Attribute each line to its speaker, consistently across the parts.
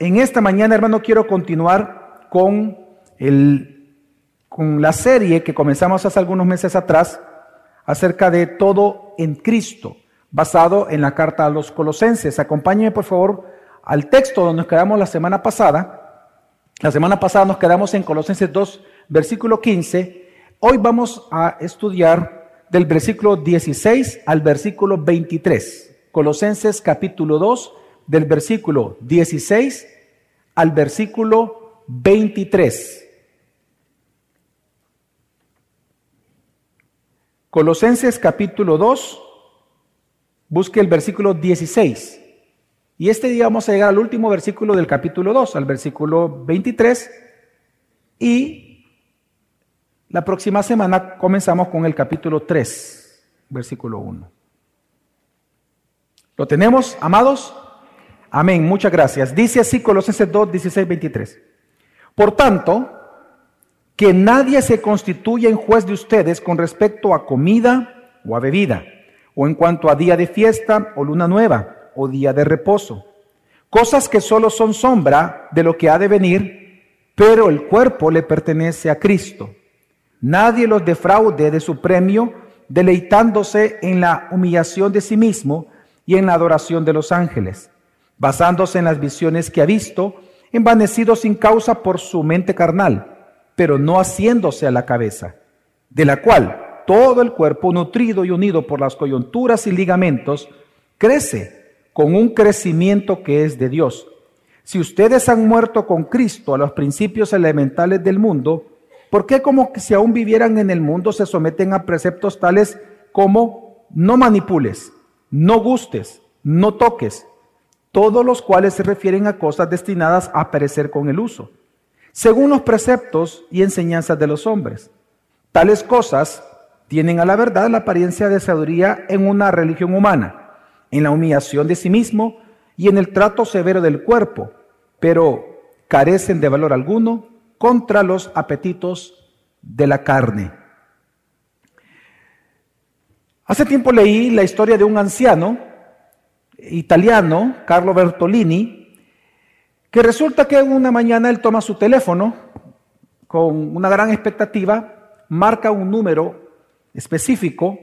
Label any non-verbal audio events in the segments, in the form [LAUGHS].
Speaker 1: en esta mañana, hermano, quiero continuar con, la serie que comenzamos hace algunos meses atrás acerca de todo en Cristo, basado en la carta a los colosenses. Acompáñenme, por favor, al texto donde nos quedamos la semana pasada. La semana pasada nos quedamos en Colosenses 2, versículo 15. Hoy vamos a estudiar del versículo 16 al versículo 23. Colosenses capítulo 2, del versículo 16 al versículo 23. Colosenses capítulo 2, busque el versículo 16. Y este día vamos a llegar al último versículo del capítulo 2, al versículo 23. Y la próxima semana comenzamos con el capítulo 3, versículo 1. ¿Lo tenemos, amados? Amén, muchas gracias. Dice así Colosenses 2, 16, 23. Por tanto, que nadie se constituya en juez de ustedes con respecto a comida o a bebida, o en cuanto a día de fiesta o luna nueva, o día de reposo. Cosas que solo son sombra de lo que ha de venir, pero el cuerpo le pertenece a Cristo. Nadie los defraude de su premio, deleitándose en la humillación de sí mismo y en la adoración de los ángeles basándose en las visiones que ha visto, envanecido sin causa por su mente carnal, pero no haciéndose a la cabeza, de la cual todo el cuerpo, nutrido y unido por las coyunturas y ligamentos, crece con un crecimiento que es de Dios. Si ustedes han muerto con Cristo a los principios elementales del mundo, ¿por qué como que si aún vivieran en el mundo se someten a preceptos tales como no manipules, no gustes, no toques, todos los cuales se refieren a cosas destinadas a perecer con el uso, según los preceptos y enseñanzas de los hombres. Tales cosas tienen a la verdad la apariencia de sabiduría en una religión humana, en la humillación de sí mismo y en el trato severo del cuerpo, pero carecen de valor alguno contra los apetitos de la carne. Hace tiempo leí la historia de un anciano italiano, Carlo Bertolini, que resulta que una mañana él toma su teléfono con una gran expectativa, marca un número específico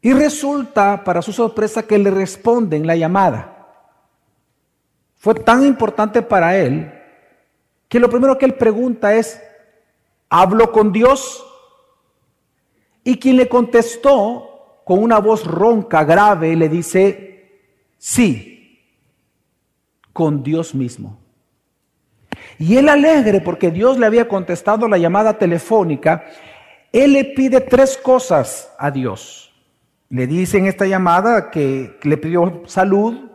Speaker 1: y resulta, para su sorpresa, que le responden la llamada. Fue tan importante para él que lo primero que él pregunta es, ¿hablo con Dios? Y quien le contestó con una voz ronca, grave, le dice, Sí, con Dios mismo. Y él alegre porque Dios le había contestado la llamada telefónica, él le pide tres cosas a Dios. Le dice en esta llamada que le pidió salud,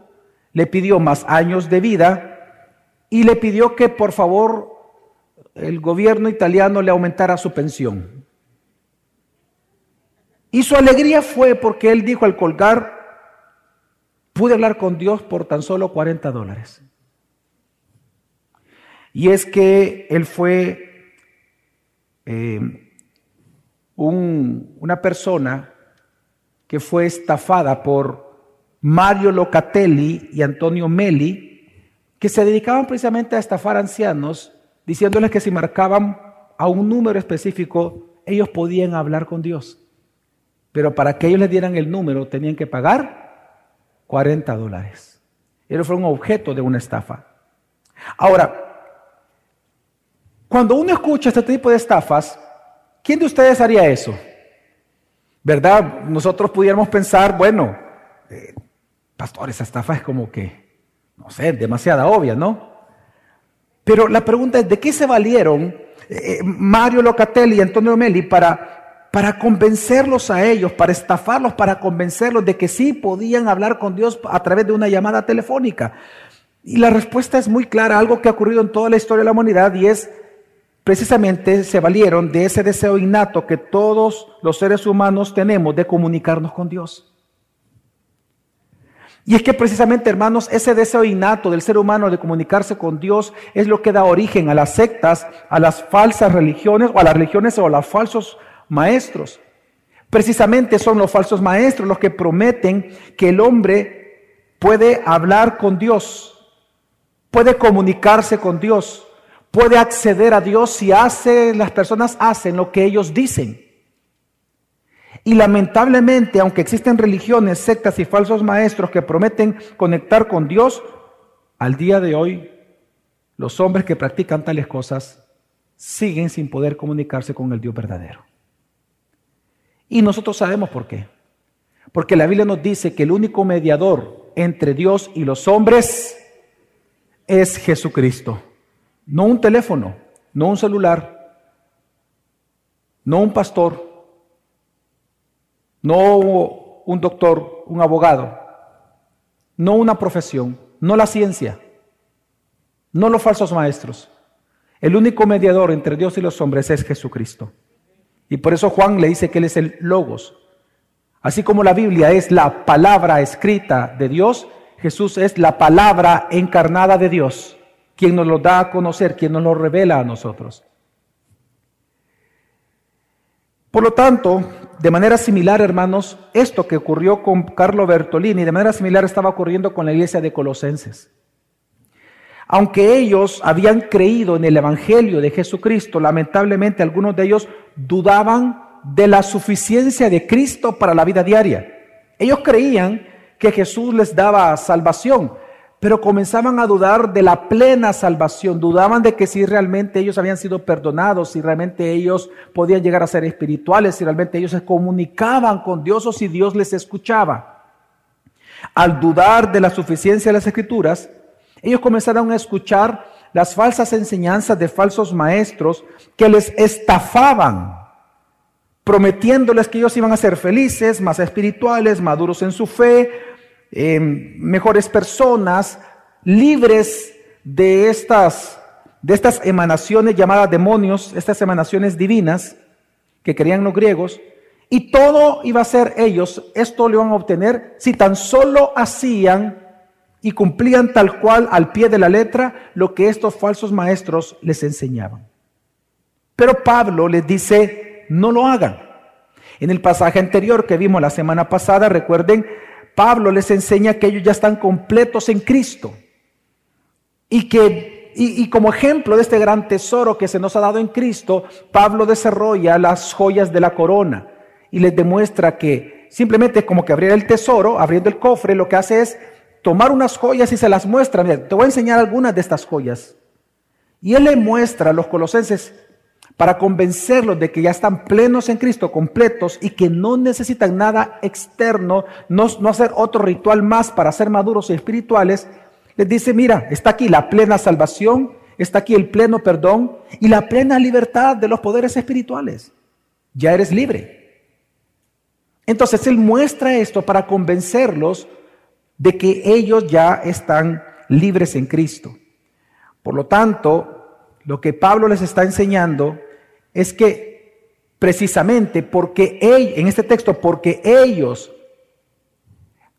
Speaker 1: le pidió más años de vida y le pidió que por favor el gobierno italiano le aumentara su pensión. Y su alegría fue porque él dijo al colgar, pude hablar con Dios por tan solo 40 dólares. Y es que él fue eh, una persona que fue estafada por Mario Locatelli y Antonio Meli, que se dedicaban precisamente a estafar ancianos, diciéndoles que si marcaban a un número específico, ellos podían hablar con Dios. Pero para que ellos les dieran el número, tenían que pagar 40 dólares. Fue un objeto de una estafa. Ahora, cuando uno escucha este tipo de estafas, ¿quién de ustedes haría eso? ¿Verdad? Nosotros pudiéramos pensar, bueno, eh, pastor, esa estafa es como que, no sé, demasiada obvia, ¿no? Pero la pregunta es, ¿de qué se valieron eh, Mario Locatelli y Antonio Meli para para convencerlos a ellos, para estafarlos, para convencerlos de que sí podían hablar con Dios a través de una llamada telefónica. Y la respuesta es muy clara, algo que ha ocurrido en toda la historia de la humanidad y es precisamente se valieron de ese deseo innato que todos los seres humanos tenemos de comunicarnos con Dios. Y es que precisamente, hermanos, ese deseo innato del ser humano de comunicarse con Dios es lo que da origen a las sectas, a las falsas religiones o a las religiones o a los falsos maestros. Precisamente son los falsos maestros los que prometen que el hombre puede hablar con Dios puede comunicarse con Dios, puede acceder a Dios si hace, las personas hacen lo que ellos dicen. Y lamentablemente, aunque existen religiones, sectas y falsos maestros que prometen conectar con Dios, al día de hoy los hombres que practican tales cosas siguen sin poder comunicarse con el Dios verdadero. Y nosotros sabemos por qué. Porque la Biblia nos dice que el único mediador entre Dios y los hombres es Jesucristo. No un teléfono, no un celular, no un pastor, no un doctor, un abogado, no una profesión, no la ciencia, no los falsos maestros. El único mediador entre Dios y los hombres es Jesucristo. Y por eso Juan le dice que Él es el logos. Así como la Biblia es la palabra escrita de Dios, Jesús es la palabra encarnada de Dios, quien nos lo da a conocer, quien nos lo revela a nosotros. Por lo tanto, de manera similar, hermanos, esto que ocurrió con Carlo Bertolini, de manera similar estaba ocurriendo con la iglesia de Colosenses. Aunque ellos habían creído en el Evangelio de Jesucristo, lamentablemente algunos de ellos dudaban de la suficiencia de Cristo para la vida diaria. Ellos creían que Jesús les daba salvación, pero comenzaban a dudar de la plena salvación, dudaban de que si realmente ellos habían sido perdonados, si realmente ellos podían llegar a ser espirituales, si realmente ellos se comunicaban con Dios o si Dios les escuchaba. Al dudar de la suficiencia de las escrituras, ellos comenzaron a escuchar las falsas enseñanzas de falsos maestros que les estafaban, prometiéndoles que ellos iban a ser felices, más espirituales, maduros en su fe, Em, mejores personas, libres de estas, de estas emanaciones llamadas demonios, estas emanaciones divinas que querían los griegos, y todo iba a ser ellos, esto lo iban a obtener si tan solo hacían y cumplían tal cual al pie de la letra lo que estos falsos maestros les enseñaban. Pero Pablo les dice, no lo hagan. En el pasaje anterior que vimos la semana pasada, recuerden, Pablo les enseña que ellos ya están completos en Cristo y que y, como ejemplo de este gran tesoro que se nos ha dado en Cristo, Pablo desarrolla las joyas de la corona y les demuestra que simplemente como que abrir el tesoro, abriendo el cofre, lo que hace es tomar unas joyas y se las muestra. Mira, te voy a enseñar algunas de estas joyas. Y él le muestra a los colosenses para convencerlos de que ya están plenos en Cristo, completos y que no necesitan nada externo, no, hacer otro ritual más para ser maduros y espirituales, les dice, mira, está aquí la plena salvación, está aquí el pleno perdón y la plena libertad de los poderes espirituales. Ya eres libre. Entonces Él muestra esto para convencerlos de que ellos ya están libres en Cristo. Por lo tanto, lo que Pablo les está enseñando es que precisamente porque en este texto, porque ellos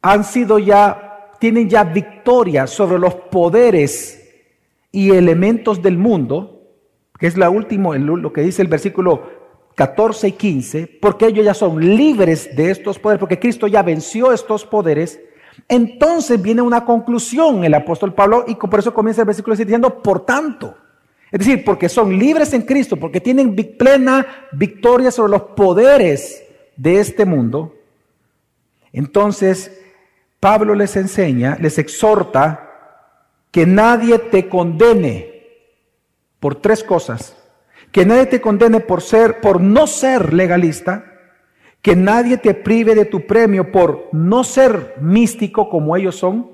Speaker 1: han sido ya, tienen ya victoria sobre los poderes y elementos del mundo, que es la última, lo que dice el versículo 14 y 15, porque ellos ya son libres de estos poderes, porque Cristo ya venció estos poderes, entonces viene una conclusión el apóstol Pablo y por eso comienza el versículo diciendo, por tanto, es decir, porque son libres en Cristo, porque tienen plena victoria sobre los poderes de este mundo. Entonces, Pablo les enseña, les exhorta que nadie te condene por tres cosas. Que nadie te condene por ser por no ser legalista, que nadie te prive de tu premio por no ser místico como ellos son,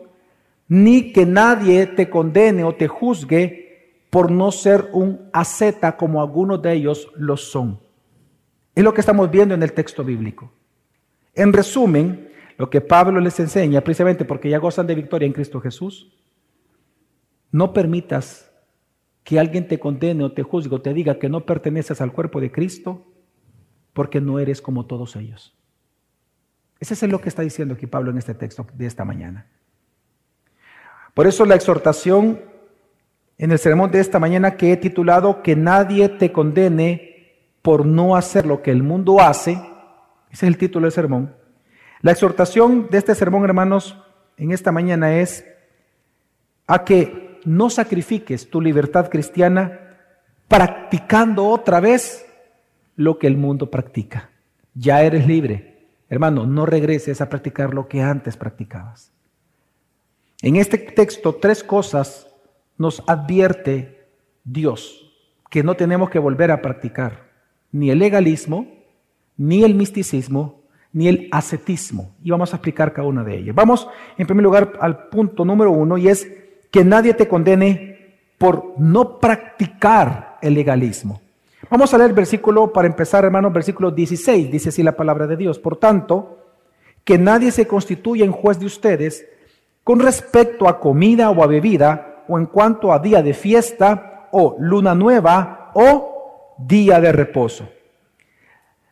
Speaker 1: ni que nadie te condene o te juzgue por no ser un asceta como algunos de ellos lo son. Es lo que estamos viendo en el texto bíblico. En resumen, lo que Pablo les enseña, precisamente porque ya gozan de victoria en Cristo Jesús, no permitas que alguien te condene o te juzgue o te diga que no perteneces al cuerpo de Cristo porque no eres como todos ellos. Ese es lo que está diciendo aquí Pablo en este texto de esta mañana. Por eso la exhortación en el sermón de esta mañana que he titulado Que nadie te condene por no hacer lo que el mundo hace. Ese es el título del sermón. La exhortación de este sermón, hermanos, en esta mañana es a que no sacrifiques tu libertad cristiana practicando otra vez lo que el mundo practica. Ya eres libre. Hermano, no regreses a practicar lo que antes practicabas. En este texto, tres cosas nos advierte Dios que no tenemos que volver a practicar. Ni el legalismo, ni el misticismo, ni el ascetismo. Y vamos a explicar cada una de ellas. Vamos, en primer lugar, al punto número uno, y es que nadie te condene por no practicar el legalismo. Vamos a leer el versículo, para empezar, hermanos, versículo 16, dice así la palabra de Dios. Por tanto, que nadie se constituya en juez de ustedes con respecto a comida o a bebida, o en cuanto a día de fiesta, o luna nueva, o día de reposo.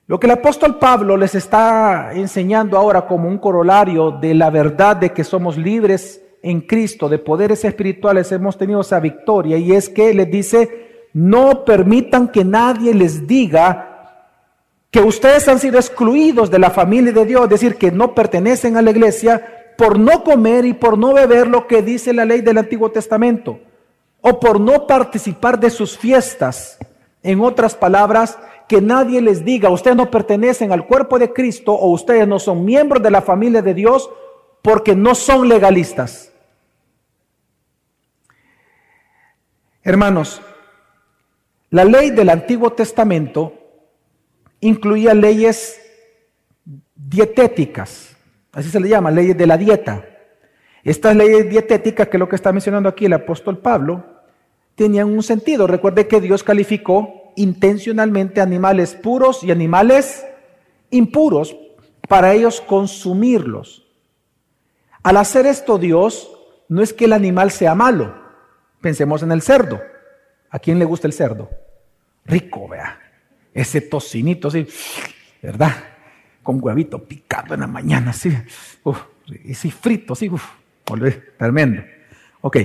Speaker 1: Lo que el apóstol Pablo les está enseñando ahora como un corolario de la verdad de que somos libres en Cristo, de poderes espirituales, hemos tenido esa victoria, y es que les dice, no permitan que nadie les diga que ustedes han sido excluidos de la familia de Dios, es decir, que no pertenecen a la iglesia, por no comer y por no beber lo que dice la ley del Antiguo Testamento, o por no participar de sus fiestas. En otras palabras, que nadie les diga, ustedes no pertenecen al cuerpo de Cristo o ustedes no son miembros de la familia de Dios porque no son legalistas. Hermanos, la ley del Antiguo Testamento incluía leyes dietéticas Así se le llama, leyes de la dieta. Estas leyes dietéticas, que es lo que está mencionando aquí el apóstol Pablo, tenían un sentido. Recuerde que Dios calificó intencionalmente animales puros y animales impuros para ellos consumirlos. Al hacer esto Dios, no es que el animal sea malo. Pensemos en el cerdo. ¿A quién le gusta el cerdo? Rico, vea. Ese tocinito así, ¿verdad? con huevito picado en la mañana, así, y sí frito, así, uf, tremendo. Ok,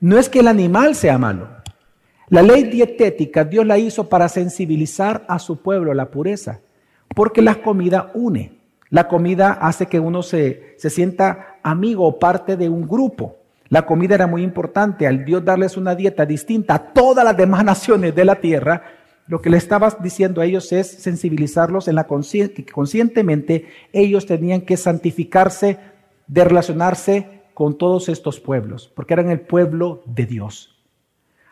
Speaker 1: no es que el animal sea malo. La ley dietética Dios la hizo para sensibilizar a su pueblo la pureza, porque la comida une. La comida hace que uno se, se sienta amigo o parte de un grupo. La comida era muy importante. Al Dios darles una dieta distinta a todas las demás naciones de la tierra, lo que le estabas diciendo a ellos es sensibilizarlos en la que conscientemente ellos tenían que santificarse de relacionarse con todos estos pueblos, porque eran el pueblo de Dios.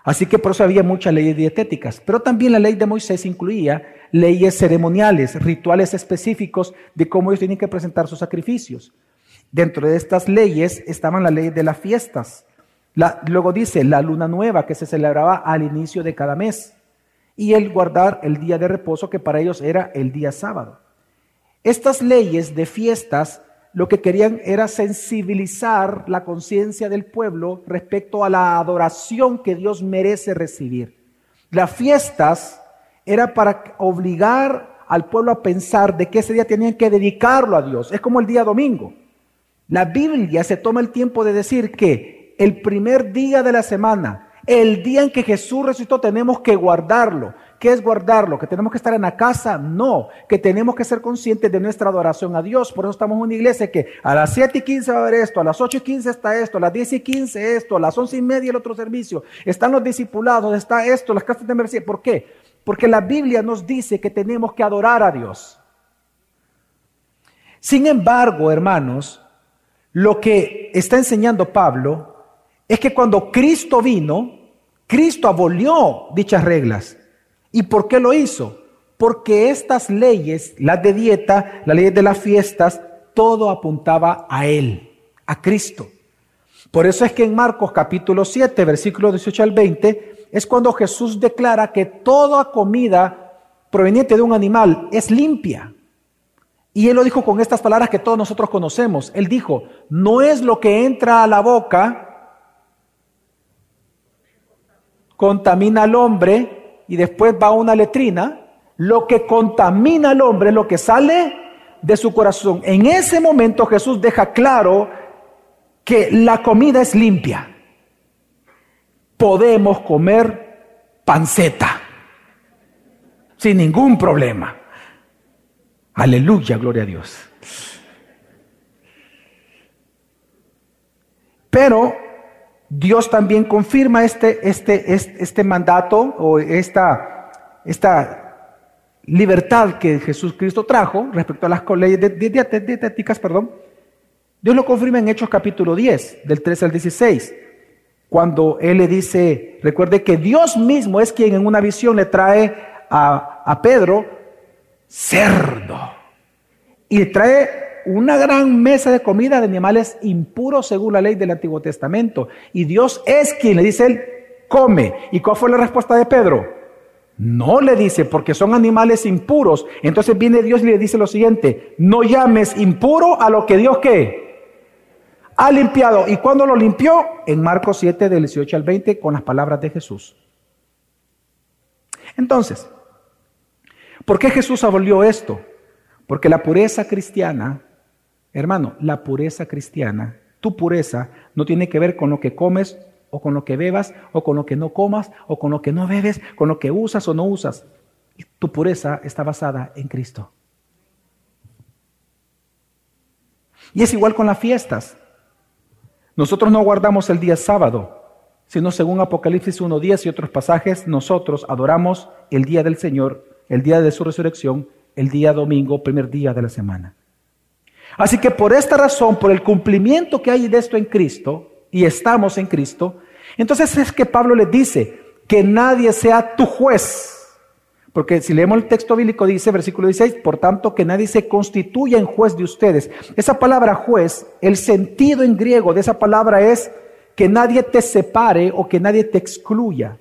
Speaker 1: Así que por eso había muchas leyes dietéticas, pero también la ley de Moisés incluía leyes ceremoniales, rituales específicos de cómo ellos tenían que presentar sus sacrificios. Dentro de estas leyes estaban las leyes de las fiestas. luego dice la luna nueva que se celebraba al inicio de cada mes y el guardar el día de reposo que para ellos era el día sábado. Estas leyes de fiestas lo que querían era sensibilizar la conciencia del pueblo respecto a la adoración que Dios merece recibir. Las fiestas era para obligar al pueblo a pensar de que ese día tenían que dedicarlo a Dios. Es como el día domingo. La Biblia se toma el tiempo de decir que el primer día de la semana el día en que Jesús resucitó tenemos que guardarlo. ¿Qué es guardarlo? ¿Que tenemos que estar en la casa? No, que tenemos que ser conscientes de nuestra adoración a Dios. Por eso estamos en una iglesia que a las 7 y 15 va a haber esto, a las 8 y 15 está esto, a las 10 y 15 esto, a las 11 y media el otro servicio. Están los discipulados, está esto, las casas de merced. ¿Por qué? Porque la Biblia nos dice que tenemos que adorar a Dios. Sin embargo, hermanos, lo que está enseñando Pablo es que cuando Cristo vino, Cristo abolió dichas reglas. ¿Y por qué lo hizo? Porque estas leyes, las de dieta, las leyes de las fiestas, todo apuntaba a Él, a Cristo. Por eso es que en Marcos capítulo 7, versículo 18 al 20, es cuando Jesús declara que toda comida proveniente de un animal es limpia. Y Él lo dijo con estas palabras que todos nosotros conocemos. Él dijo, no es lo que entra a la boca contamina al hombre y después va a una letrina, lo que contamina al hombre es lo que sale de su corazón. En ese momento Jesús deja claro que la comida es limpia. Podemos comer panceta sin ningún problema. Aleluya, gloria a Dios. Pero Dios también confirma este, este, este, mandato o esta, esta libertad que Jesús Cristo trajo respecto a las leyes dietéticas, perdón. Dios lo confirma en Hechos capítulo 10, del 13 al 16, cuando Él le dice, recuerde que Dios mismo es quien en una visión le trae a, a Pedro cerdo y trae una gran mesa de comida de animales impuros según la ley del Antiguo Testamento. Y Dios es quien le dice él, come. ¿Y cuál fue la respuesta de Pedro? No le dice, porque son animales impuros. Entonces viene Dios y le dice lo siguiente, no llames impuro a lo que Dios qué ha limpiado. ¿Y cuando lo limpió? En Marcos 7, del 18 al 20, con las palabras de Jesús. Entonces, ¿por qué Jesús abolió esto? Porque la pureza cristiana Hermano, la pureza cristiana, tu pureza no tiene que ver con lo que comes o con lo que bebas o con lo que no comas o con lo que no bebes, con lo que usas o no usas. Tu pureza está basada en Cristo. Y es igual con las fiestas. Nosotros no guardamos el día sábado, sino según Apocalipsis 1.10 y otros pasajes, nosotros adoramos el día del Señor, el día de su resurrección, el día domingo, primer día de la semana. Así que por esta razón, por el cumplimiento que hay de esto en Cristo, y estamos en Cristo, entonces es que Pablo le dice que nadie sea tu juez. Porque si leemos el texto bíblico dice, versículo 16, por tanto que nadie se constituya en juez de ustedes. Esa palabra juez, el sentido en griego de esa palabra es que nadie te separe o que nadie te excluya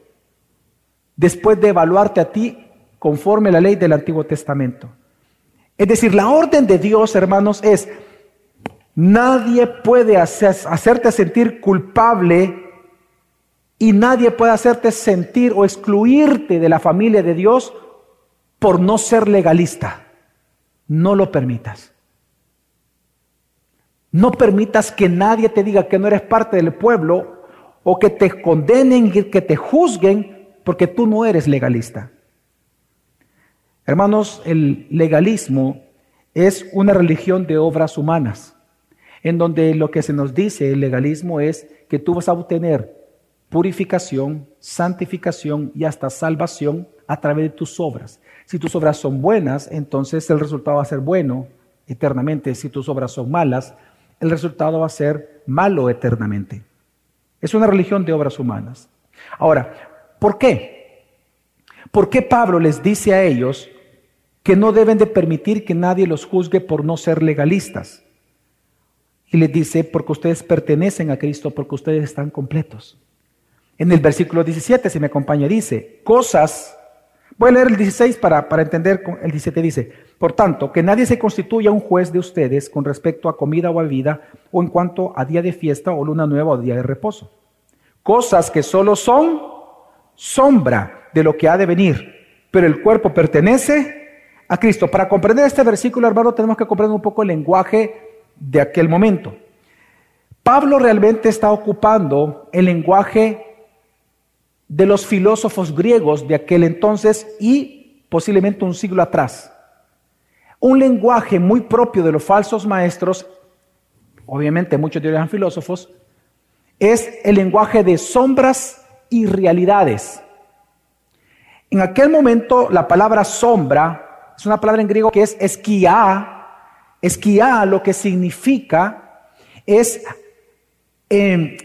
Speaker 1: después de evaluarte a ti conforme a la ley del Antiguo Testamento. Es decir, la orden de Dios, hermanos, es, nadie puede hacerte sentir culpable y nadie puede hacerte sentir o excluirte de la familia de Dios por no ser legalista. No lo permitas. No permitas que nadie te diga que no eres parte del pueblo o que te condenen, que te juzguen porque tú no eres legalista. Hermanos, el legalismo es una religión de obras humanas, en donde lo que se nos dice el legalismo es que tú vas a obtener purificación, santificación y hasta salvación a través de tus obras. Si tus obras son buenas, entonces el resultado va a ser bueno eternamente. Si tus obras son malas, el resultado va a ser malo eternamente. Es una religión de obras humanas. Ahora, ¿por qué? ¿Por qué Pablo les dice a ellos que no deben de permitir que nadie los juzgue por no ser legalistas. Y les dice, porque ustedes pertenecen a Cristo, porque ustedes están completos. En el versículo 17, si me acompaña, dice, cosas, voy a leer el 16 para, para entender, el 17 dice, por tanto, que nadie se constituya un juez de ustedes con respecto a comida o bebida, o en cuanto a día de fiesta o luna nueva o día de reposo. Cosas que solo son sombra de lo que ha de venir, pero el cuerpo pertenece a Cristo. Para comprender este versículo, hermano, tenemos que comprender un poco el lenguaje de aquel momento. Pablo realmente está ocupando el lenguaje de los filósofos griegos de aquel entonces y posiblemente un siglo atrás. Un lenguaje muy propio de los falsos maestros, obviamente muchos de ellos eran filósofos, es el lenguaje de sombras y realidades. En aquel momento la palabra sombra es una palabra en griego que es esquiá. Esquiá lo que significa es, em,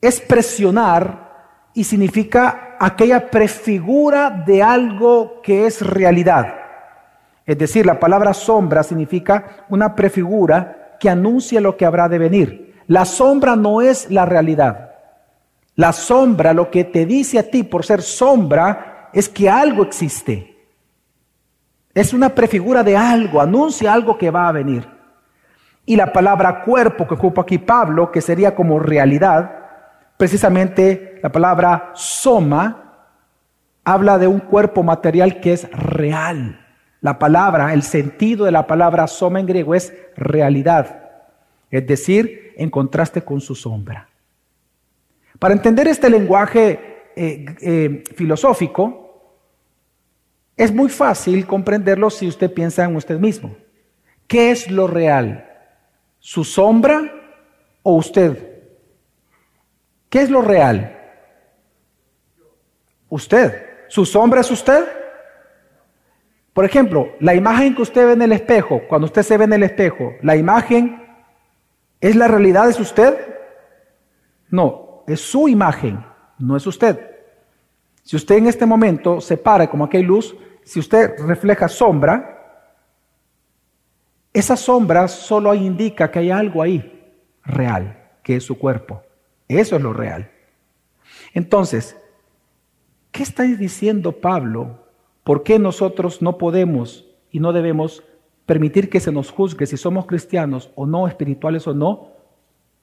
Speaker 1: es presionar y significa aquella prefigura de algo que es realidad. Es decir, la palabra sombra significa una prefigura que anuncia lo que habrá de venir. La sombra no es la realidad. La sombra lo que te dice a ti por ser sombra es que algo existe. Es una prefigura de algo, anuncia algo que va a venir. Y la palabra cuerpo que ocupa aquí Pablo, que sería como realidad, precisamente la palabra soma, habla de un cuerpo material que es real. La palabra, el sentido de la palabra soma en griego es realidad, es decir, en contraste con su sombra. Para entender este lenguaje eh, eh, filosófico, es muy fácil comprenderlo si usted piensa en usted mismo. ¿Qué es lo real? ¿Su sombra o usted? ¿Qué es lo real? Usted. ¿Su sombra es usted? Por ejemplo, la imagen que usted ve en el espejo, cuando usted se ve en el espejo, ¿la imagen es la realidad? ¿Es usted? No, es su imagen, no es usted. Si usted en este momento se para como hay luz, si usted refleja sombra, esa sombra solo indica que hay algo ahí real, que es su cuerpo. Eso es lo real. Entonces, ¿qué está diciendo Pablo? ¿Por qué nosotros no podemos y no debemos permitir que se nos juzgue si somos cristianos o no, espirituales o no,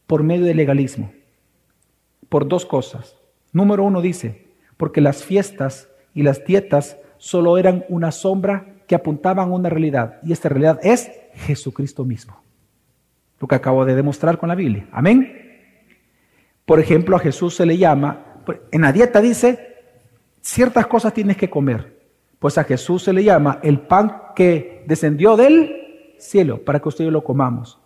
Speaker 1: por medio del legalismo? Por dos cosas. Número uno dice, porque las fiestas y las dietas solo eran una sombra que apuntaban a una realidad, y esta realidad es Jesucristo mismo. Lo que acabo de demostrar con la Biblia. Amén. Por ejemplo, a Jesús se le llama, en la dieta dice, ciertas cosas tienes que comer. Pues a Jesús se le llama el pan que descendió del cielo para que ustedes lo comamos.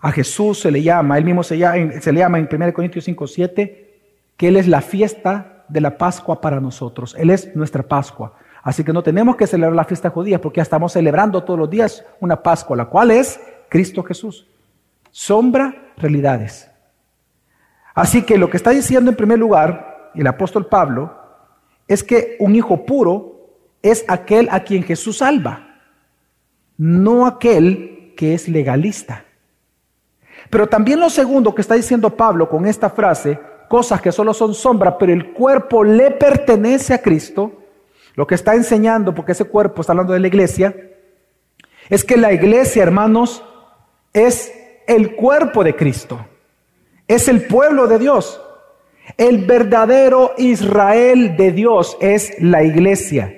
Speaker 1: A Jesús se le llama, él mismo se, llama, se le llama en 1 Corintios 5, 7, que Él es la fiesta de la Pascua para nosotros. Él es nuestra Pascua. Así que no tenemos que celebrar la fiesta judía porque ya estamos celebrando todos los días una Pascua, la cual es Cristo Jesús. Sombra, realidades. Así que lo que está diciendo en primer lugar el apóstol Pablo es que un hijo puro es aquel a quien Jesús salva, no aquel que es legalista. Pero también lo segundo que está diciendo Pablo con esta frase, cosas que solo son sombra, pero el cuerpo le pertenece a Cristo, lo que está enseñando, porque ese cuerpo está hablando de la iglesia, es que la iglesia, hermanos, es el cuerpo de Cristo es el pueblo de Dios. El verdadero Israel de Dios es la iglesia.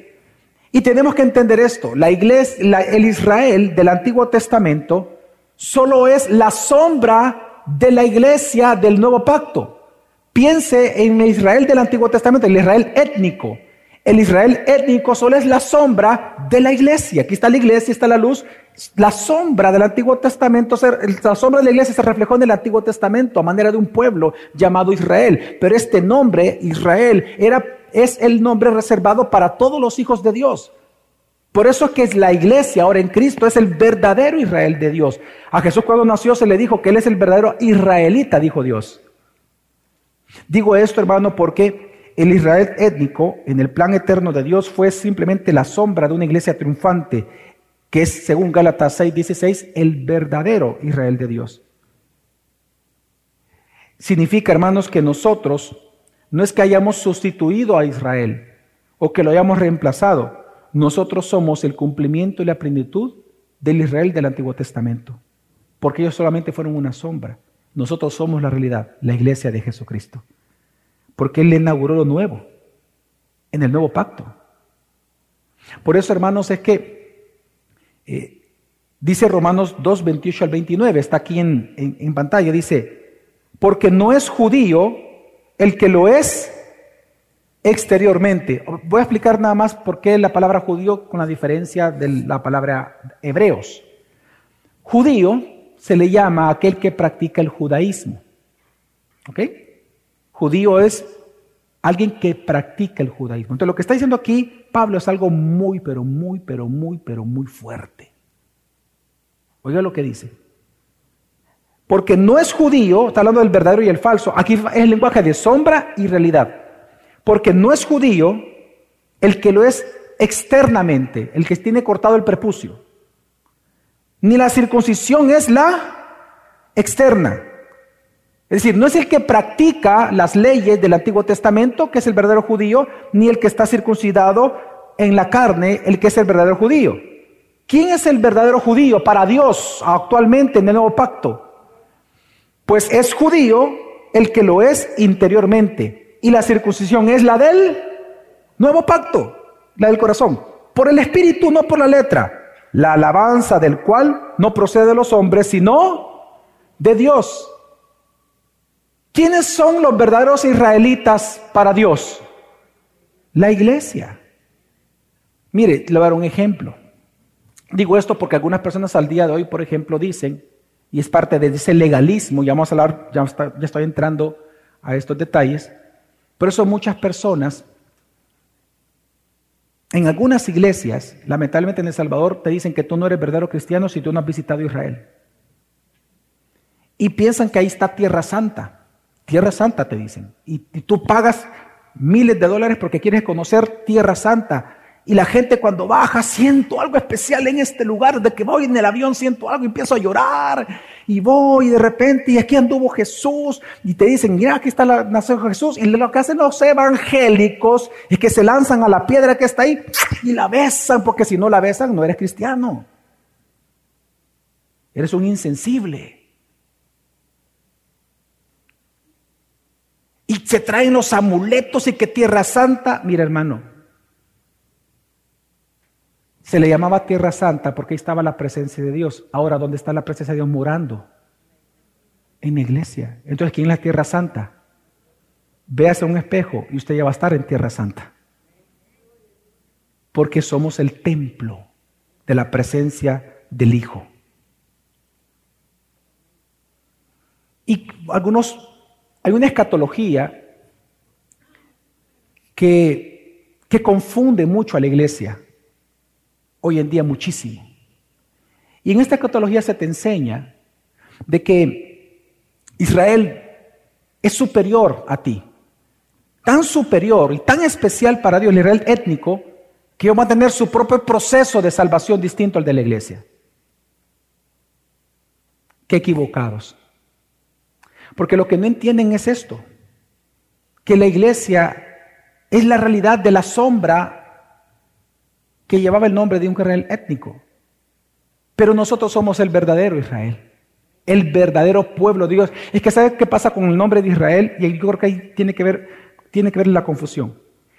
Speaker 1: Y tenemos que entender esto. La iglesia, el Israel del Antiguo Testamento solo es la sombra de la iglesia del Nuevo Pacto. Piense en el Israel del Antiguo Testamento, el Israel étnico. El Israel étnico solo es la sombra de la iglesia. Aquí está la iglesia, está la luz. La sombra del Antiguo Testamento, la sombra de la iglesia se reflejó en el Antiguo Testamento a manera de un pueblo llamado Israel. Pero este nombre, Israel, era, es el nombre reservado para todos los hijos de Dios. Por eso es que la iglesia ahora en Cristo es el verdadero Israel de Dios. A Jesús cuando nació se le dijo que Él es el verdadero israelita, dijo Dios. Digo esto, hermano, porque el Israel étnico en el plan eterno de Dios fue simplemente la sombra de una iglesia triunfante, que es, según Gálatas 6:16, el verdadero Israel de Dios. Significa, hermanos, que nosotros no es que hayamos sustituido a Israel o que lo hayamos reemplazado, nosotros somos el cumplimiento y la plenitud del Israel del Antiguo Testamento, porque ellos solamente fueron una sombra. Nosotros somos la realidad, la iglesia de Jesucristo porque Él le inauguró lo nuevo, en el nuevo pacto. Por eso, hermanos, es que eh, dice Romanos 2, 28 al 29, está aquí en, en pantalla, dice, porque no es judío el que lo es exteriormente. Voy a explicar nada más por qué la palabra judío con la diferencia de la palabra hebreos. Judío se le llama a aquel que practica el judaísmo. ¿Ok? Judío es alguien que practica el judaísmo. Entonces lo que está diciendo aquí Pablo es algo muy, pero muy, pero muy, pero muy fuerte. Oiga lo que dice. Porque no es judío, está hablando del verdadero y el falso. Aquí es el lenguaje de sombra y realidad. Porque no es judío el que lo es externamente, el que tiene cortado el prepucio. Ni la circuncisión es la externa. Es decir, no es el que practica las leyes del Antiguo Testamento, que es el verdadero judío, ni el que está circuncidado en la carne, el que es el verdadero judío. ¿Quién es el verdadero judío para Dios actualmente en el nuevo pacto? Pues es judío el que lo es interiormente. Y la circuncisión es la del nuevo pacto, la del corazón. Por el espíritu, no por la letra. La alabanza del cual no procede de los hombres, sino de Dios. ¿Quiénes son los verdaderos israelitas para Dios? La iglesia. Mire, le voy a dar un ejemplo. Digo esto porque algunas personas al día de hoy, por ejemplo, dicen, y es parte de ese legalismo, ya vamos a hablar, ya, estoy entrando a estos detalles. Por eso muchas personas, en algunas iglesias, lamentablemente en El Salvador, te dicen que tú no eres verdadero cristiano si tú no has visitado Israel. Y piensan que ahí está Tierra Santa. Tierra Santa te dicen. Y, y tú pagas miles de dólares porque quieres conocer Tierra Santa. Y la gente cuando baja, siento algo especial en este lugar, de que voy en el avión, siento algo y empiezo a llorar. Y voy y de repente, y aquí anduvo Jesús. Y te dicen, mira, aquí está la nación de Jesús. Y lo que hacen los evangélicos es que se lanzan a la piedra que está ahí y la besan, porque si no la besan, no eres cristiano. Eres un insensible. Y se traen los amuletos y que Tierra Santa, mira hermano, se le llamaba Tierra Santa porque ahí estaba la presencia de Dios. Ahora, ¿dónde está la presencia de Dios morando? En la iglesia. Entonces, ¿quién es la Tierra Santa? Véase un espejo y usted ya va a estar en Tierra Santa. Porque somos el templo de la presencia del Hijo. Y algunos, hay una escatología que, que confunde mucho a la iglesia hoy en día muchísimo. Y en esta catología se te enseña de que Israel es superior a ti, tan superior y tan especial para Dios, el Israel étnico, que va a tener su propio proceso de salvación distinto al de la iglesia. Qué equivocados. Porque lo que no entienden es esto, que la iglesia es la realidad de la sombra que llevaba el nombre de un Israel étnico. Pero nosotros somos el verdadero Israel, el verdadero pueblo de Dios. Es que ¿sabes qué pasa con el nombre de Israel? Y yo creo que ahí tiene que ver, tiene que ver la confusión.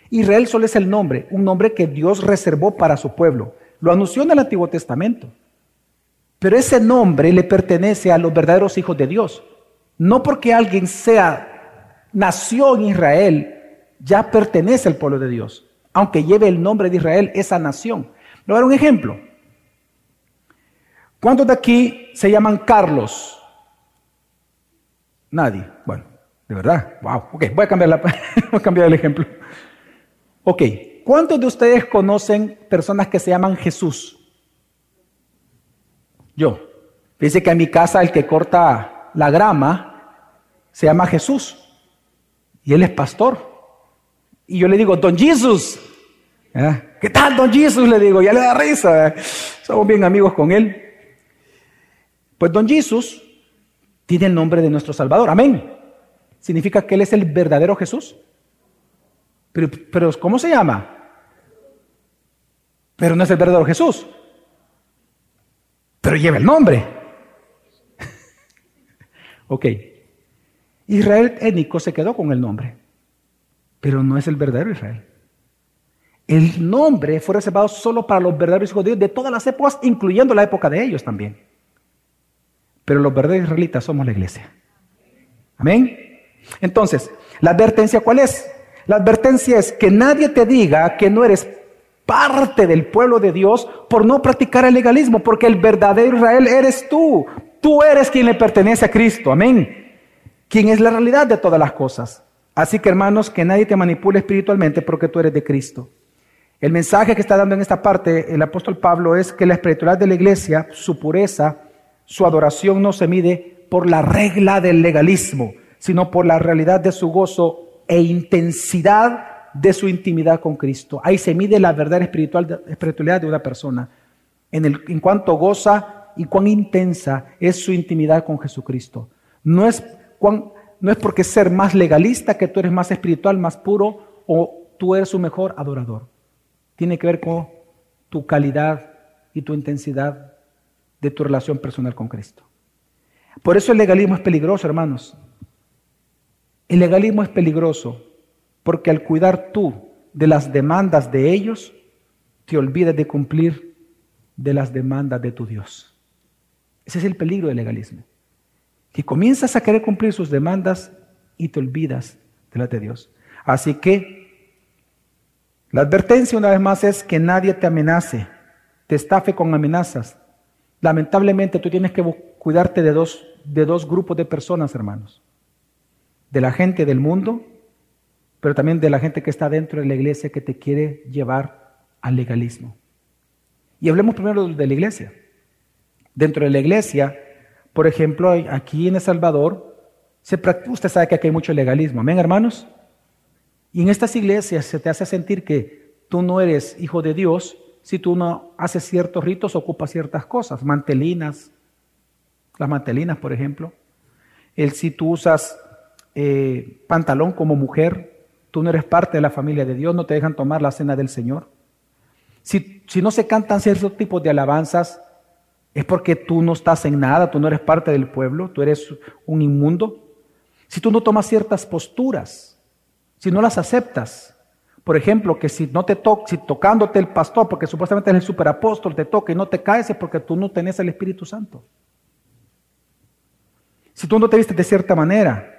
Speaker 1: Israel solo es el nombre, un nombre que Dios reservó para su pueblo. Lo anunció en el Antiguo Testamento. Pero ese nombre le pertenece a los verdaderos hijos de Dios. No porque alguien sea, nació en Israel, ya pertenece al pueblo de Dios aunque lleve el nombre de Israel, esa nación. Le voy a dar un ejemplo. ¿Cuántos de aquí se llaman Carlos? Nadie. Bueno, de verdad. Wow. Ok, voy a cambiar, la, [LAUGHS] voy a cambiar el ejemplo. Ok, ¿cuántos de ustedes conocen personas que se llaman Jesús? Yo. Dice que en mi casa el que corta la grama se llama Jesús. Y él es pastor. Y yo le digo, Don Jesús. ¿Qué tal, Don Jesús? Le digo, ya le da risa. Somos bien amigos con él. Pues Don Jesús tiene el nombre de nuestro Salvador. Amén. Significa que Él es el verdadero Jesús. Pero, pero ¿cómo se llama? Pero no es el verdadero Jesús. Pero lleva el nombre. [LAUGHS] ok. Israel étnico se quedó con el nombre pero no es el verdadero Israel. El nombre fue reservado solo para los verdaderos hijos de Dios de todas las épocas, incluyendo la época de ellos también. Pero los verdaderos israelitas somos la iglesia. Amén. Entonces, ¿la advertencia cuál es? La advertencia es que nadie te diga que no eres parte del pueblo de Dios por no practicar el legalismo, porque el verdadero Israel eres tú. Tú eres quien le pertenece a Cristo. Amén. Quien es la realidad de todas las cosas. Así que hermanos, que nadie te manipule espiritualmente porque tú eres de Cristo. El mensaje que está dando en esta parte el apóstol Pablo es que la espiritualidad de la iglesia, su pureza, su adoración no se mide por la regla del legalismo, sino por la realidad de su gozo e intensidad de su intimidad con Cristo. Ahí se mide la verdadera espiritualidad de una persona, en, el, en cuanto goza y cuán intensa es su intimidad con Jesucristo. No es cuán no es porque ser más legalista que tú eres más espiritual, más puro o tú eres un mejor adorador. Tiene que ver con tu calidad y tu intensidad de tu relación personal con Cristo. Por eso el legalismo es peligroso, hermanos. El legalismo es peligroso porque al cuidar tú de las demandas de ellos, te olvidas de cumplir de las demandas de tu Dios. Ese es el peligro del legalismo que comienzas a querer cumplir sus demandas y te olvidas de de Dios. Así que la advertencia una vez más es que nadie te amenace, te estafe con amenazas. Lamentablemente tú tienes que cuidarte de dos, de dos grupos de personas, hermanos. de la gente del mundo, pero también de la gente que está dentro de la iglesia que te quiere llevar al legalismo. Y hablemos primero de la iglesia. Dentro de la iglesia, por ejemplo, aquí en El Salvador, se usted sabe que aquí hay mucho legalismo. Amén, hermanos. Y en estas iglesias se te hace sentir que tú no eres hijo de Dios si tú no haces ciertos ritos, ocupas ciertas cosas, mantelinas, las mantelinas, por ejemplo. El si tú usas eh, pantalón como mujer, tú no eres parte de la familia de Dios, no te dejan tomar la cena del Señor. Si, si no se cantan ciertos tipos de alabanzas, es porque tú no estás en nada, tú no eres parte del pueblo, tú eres un inmundo. Si tú no tomas ciertas posturas, si no las aceptas. Por ejemplo, que si no te toca, si tocándote el pastor, porque supuestamente es el superapóstol, te toca y no te caes es porque tú no tenés el Espíritu Santo. Si tú no te viste de cierta manera.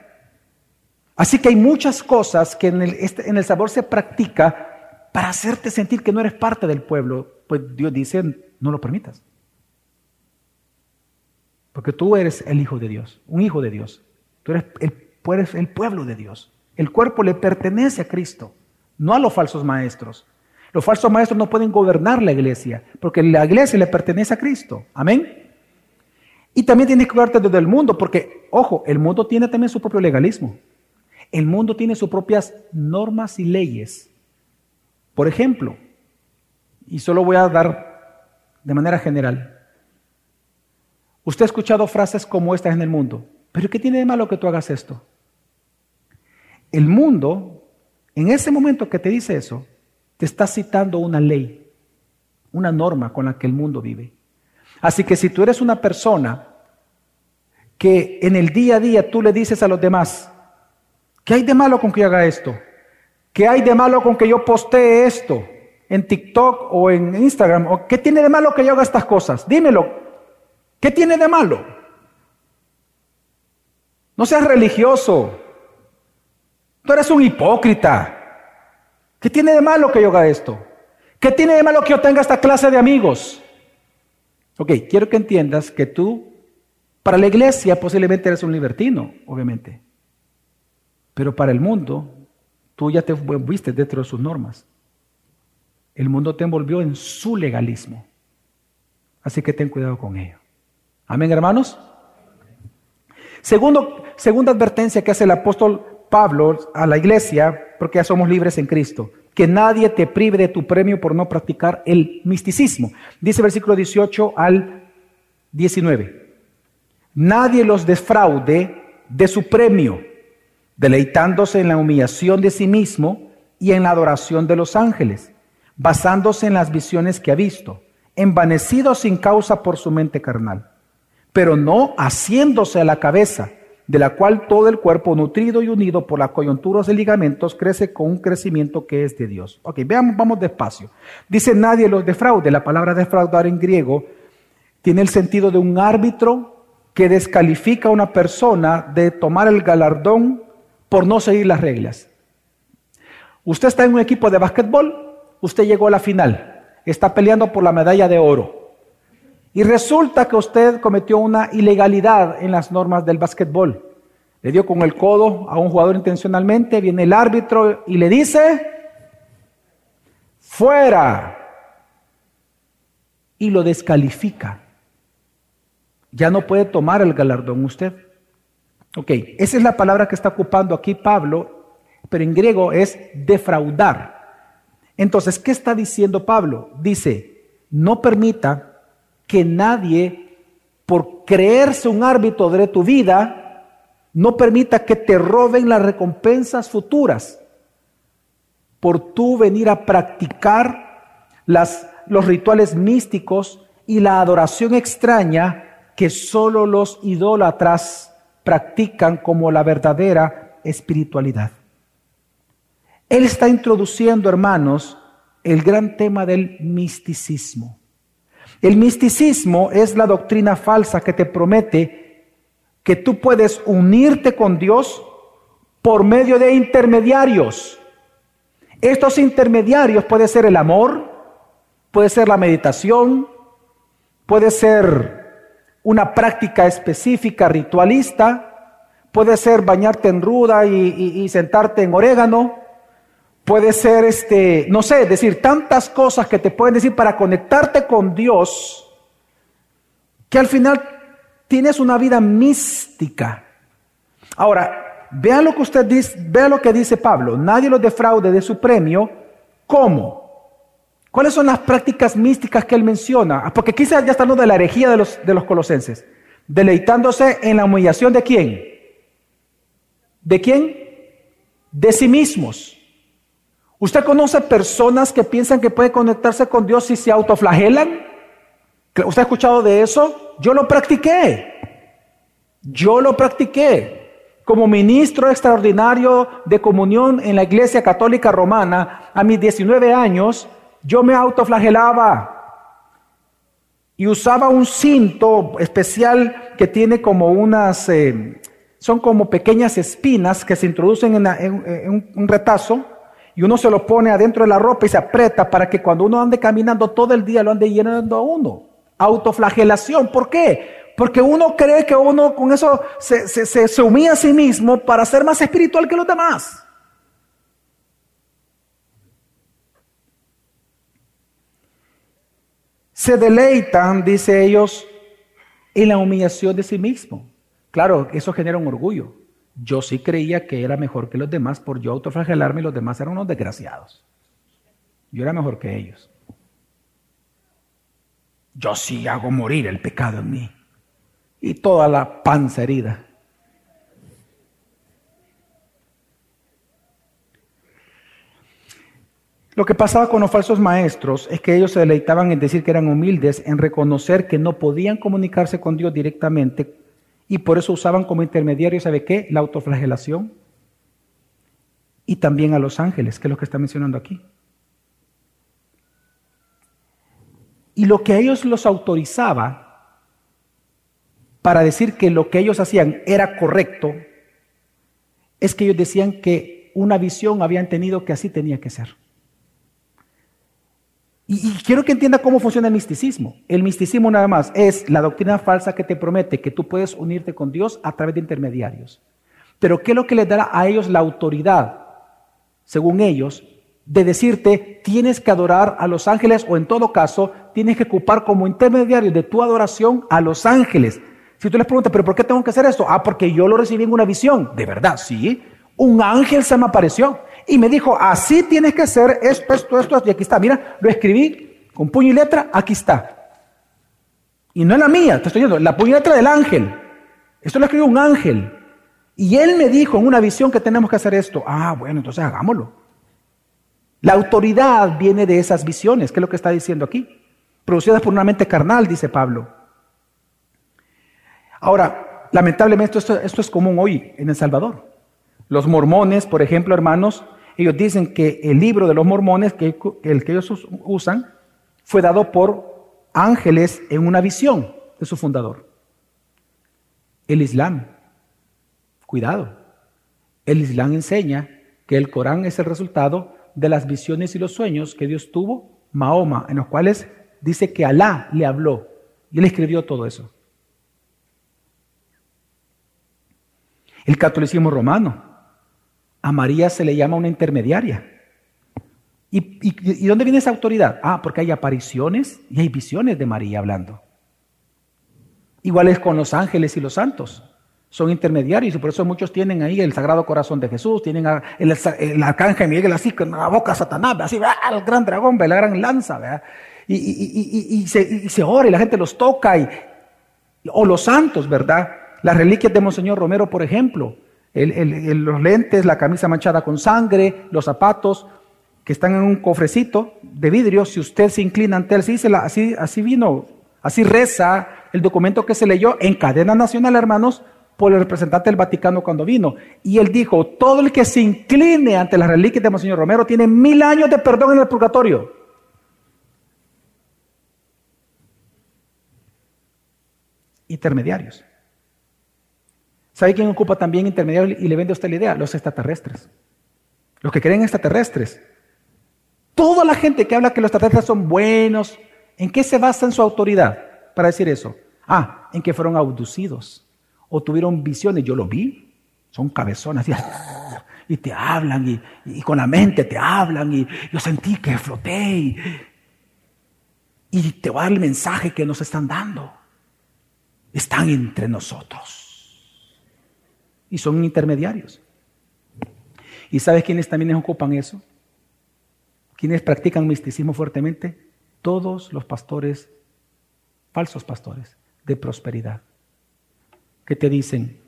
Speaker 1: Así que hay muchas cosas que en el, este, en el sabor se practica para hacerte sentir que no eres parte del pueblo. Pues Dios dice, no lo permitas. Porque tú eres el Hijo de Dios, un Hijo de Dios. Tú eres el, pueblo de Dios. El cuerpo le pertenece a Cristo, no a los falsos maestros. Los falsos maestros no pueden gobernar la iglesia, porque la iglesia le pertenece a Cristo. Amén. Y también tienes que cuidarte desde el mundo, porque, ojo, el mundo tiene también su propio legalismo. El mundo tiene sus propias normas y leyes. Por ejemplo, y solo voy a dar de manera general, usted ha escuchado frases como estas en el mundo, pero ¿qué tiene de malo que tú hagas esto? El mundo, en ese momento que te dice eso, te está citando una ley, una norma con la que el mundo vive. Así que si tú eres una persona que en el día a día tú le dices a los demás, ¿qué hay de malo con que yo haga esto? ¿Qué hay de malo con que yo postee esto en TikTok o en Instagram? ¿O qué tiene de malo que yo haga estas cosas? Dímelo. ¿Qué tiene de malo? No seas religioso. Tú eres un hipócrita. ¿Qué tiene de malo que yo haga esto? ¿Qué tiene de malo que yo tenga esta clase de amigos? Ok, quiero que entiendas que tú, para la iglesia posiblemente eres un libertino, obviamente. Pero para el mundo, tú ya te viste dentro de sus normas. El mundo te envolvió en su legalismo. Así que ten cuidado con ello. Amén, hermanos. Segundo, segunda advertencia que hace el apóstol Pablo a la iglesia, porque ya somos libres en Cristo, que nadie te prive de tu premio por no practicar el misticismo. Dice versículo 18 al 19. Nadie los defraude de su premio, deleitándose en la humillación de sí mismo y en la adoración de los ángeles, basándose en las visiones que ha visto, envanecido sin causa por su mente carnal, pero no haciéndose a la cabeza de la cual todo el cuerpo nutrido y unido por las coyunturas de ligamentos crece con un crecimiento que es de Dios. Ok, veamos, vamos despacio. Dice nadie los defraude. La palabra defraudar en griego tiene el sentido de un árbitro que descalifica a una persona de tomar el galardón por no seguir las reglas. Usted está en un equipo de básquetbol, usted llegó a la final, está peleando por la medalla de oro. Y resulta que usted cometió una ilegalidad en las normas del básquetbol. Le dio con el codo a un jugador intencionalmente, viene el árbitro y le dice, fuera. Y lo descalifica. Ya no puede tomar el galardón usted. Ok, esa es la palabra que está ocupando aquí Pablo, pero en griego es defraudar. Entonces, ¿qué está diciendo Pablo? Dice, no permita que nadie, por creerse un árbitro de tu vida, no permita que te roben las recompensas futuras por tú venir a practicar los rituales místicos y la adoración extraña que solo los idólatras practican como la verdadera espiritualidad. Él está introduciendo, hermanos, el gran tema del misticismo. El misticismo es la doctrina falsa que te promete que tú puedes unirte con Dios por medio de intermediarios. Estos intermediarios puede ser el amor, puede ser la meditación, puede ser una práctica específica ritualista, puede ser bañarte en ruda y, sentarte en orégano, puede ser, este, no sé, decir tantas cosas que te pueden decir para conectarte con Dios, que al final tienes una vida mística. Ahora, vea lo que usted dice, vea lo que dice Pablo, nadie lo defraude de su premio, ¿cómo? ¿Cuáles son las prácticas místicas que él menciona? Ah, porque quizás ya hablando de la herejía de los, de los colosenses. Deleitándose en la humillación de quién? ¿De quién? De sí mismos. ¿Usted conoce personas que piensan que pueden conectarse con Dios si se autoflagelan? ¿Usted ha escuchado de eso? Yo lo practiqué. Yo lo practiqué. Como ministro extraordinario de comunión en la Iglesia Católica Romana, a mis 19 años, yo me autoflagelaba y usaba un cinto especial que tiene como unas, eh, son como pequeñas espinas que se introducen en, un retazo y uno se lo pone adentro de la ropa y se aprieta para que cuando uno ande caminando todo el día lo ande llenando a uno. Autoflagelación, ¿por qué? Porque uno cree que uno con eso se, se, se humilla a sí mismo para ser más espiritual que los demás. se deleitan, dice ellos, en la humillación de sí mismo. Claro, eso genera un orgullo. Yo sí creía que era mejor que los demás por yo autoflagelarme y los demás eran unos desgraciados. Yo era mejor que ellos. Yo sí hago morir el pecado en mí. Y toda la panza herida. Lo que pasaba con los falsos maestros es que ellos se deleitaban en decir que eran humildes, en reconocer que no podían comunicarse con Dios directamente y por eso usaban como intermediario, ¿sabe qué? La autoflagelación y también a los ángeles, que es lo que está mencionando aquí. Y lo que a ellos los autorizaba para decir que lo que ellos hacían era correcto, es que ellos decían que una visión habían tenido que así tenía que ser. Y, quiero que entienda cómo funciona el misticismo. El misticismo nada más es la doctrina falsa que te promete que tú puedes unirte con Dios a través de intermediarios. Pero ¿qué es lo que les dará a ellos la autoridad, según ellos, de decirte tienes que adorar a los ángeles o en todo caso tienes que ocupar como intermediario de tu adoración a los ángeles? Si tú les preguntas, ¿pero por qué tengo que hacer esto? Ah, porque yo lo recibí en una visión. De verdad, sí. Un ángel se me apareció y me dijo, así tienes que hacer esto, esto, esto, y aquí está. Mira, lo escribí con puño y letra, aquí está. Y no es la mía, te estoy diciendo, la puño y letra del ángel. Esto lo escribió un ángel. Y él me dijo en una visión que tenemos que hacer esto. Ah, bueno, entonces hagámoslo. La autoridad viene de esas visiones, que es lo que está diciendo aquí. Producidas por una mente carnal, dice Pablo. Ahora, lamentablemente esto, esto es común hoy en El Salvador. Los mormones, por ejemplo, hermanos, ellos dicen que el libro de los mormones, que, el que ellos usan, fue dado por ángeles en una visión de su fundador. El Islam, cuidado, el Islam enseña que el Corán es el resultado de las visiones y los sueños que Dios tuvo, Mahoma, en los cuales dice que Alá le habló y él escribió todo eso. El catolicismo romano a María se le llama una intermediaria. ¿Y, dónde viene esa autoridad? Ah, porque hay apariciones y hay visiones de María hablando. Igual es con los ángeles y los santos. Son intermediarios y por eso muchos tienen ahí el Sagrado Corazón de Jesús, tienen el, arcángel Miguel así con la boca de Satanás, así, el gran dragón, la gran lanza, Y, se, se, ora y la gente los toca, y, o los santos, ¿verdad? Las reliquias de Monseñor Romero, por ejemplo, los lentes, la camisa manchada con sangre, los zapatos que están en un cofrecito de vidrio, si usted se inclina ante él, así, así vino, así reza el documento que se leyó en cadena nacional, hermanos, por el representante del Vaticano cuando vino. Y él dijo, todo el que se incline ante las reliquias de Monseñor Romero tiene mil años de perdón en el purgatorio. Intermediarios. ¿Sabe quién ocupa también intermediario y le vende a usted la idea? Los extraterrestres. Los que creen extraterrestres. Toda la gente que habla que los extraterrestres son buenos, ¿en qué se basa en su autoridad para decir eso? Ah, en que fueron abducidos o tuvieron visiones. Yo lo vi. son cabezonas [LAUGHS] y, te hablan y, con la mente te hablan y yo sentí que floté y, y te va a dar el mensaje que nos están dando. Están entre nosotros y son intermediarios. ¿Y sabes quiénes también ocupan eso? ¿Quiénes practican misticismo fuertemente? Todos los pastores, falsos pastores de prosperidad, que te dicen,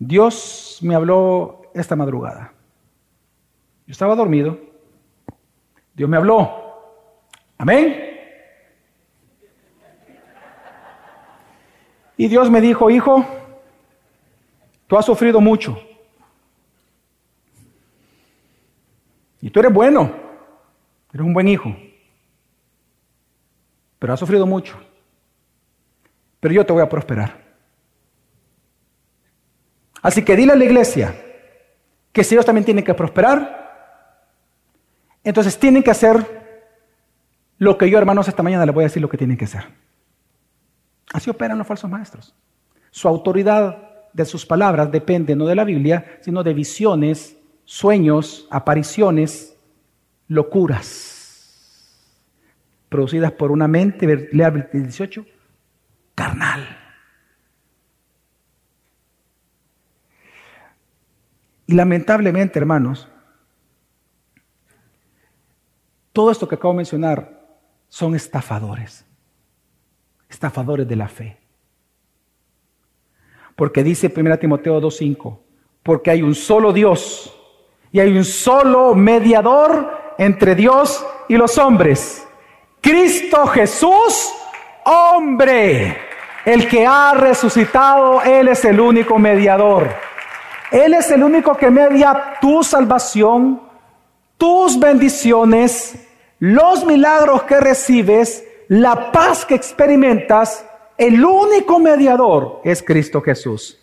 Speaker 1: Dios me habló esta madrugada. Yo estaba dormido. Dios me habló. Amén. Y Dios me dijo, hijo, tú has sufrido mucho. Y tú eres bueno. Eres un buen hijo. Pero has sufrido mucho. Pero yo te voy a prosperar. Así que dile a la iglesia que si ellos también tienen que prosperar, entonces tienen que hacer lo que yo, hermanos, esta mañana les voy a decir lo que tienen que hacer. Así operan los falsos maestros. Su autoridad de sus palabras depende no de la Biblia, sino de visiones, sueños, apariciones, locuras, producidas por una mente, lea 18, carnal. Y lamentablemente, hermanos, todo esto que acabo de mencionar son estafadores, estafadores de la fe. Porque dice 1 Timoteo 2.5, porque hay un solo Dios y hay un solo mediador entre Dios y los hombres, Cristo Jesús, hombre, el que ha resucitado, Él es el único mediador. Él es el único que media tu salvación, tus bendiciones, los milagros que recibes, la paz que experimentas. El único mediador es Cristo Jesús.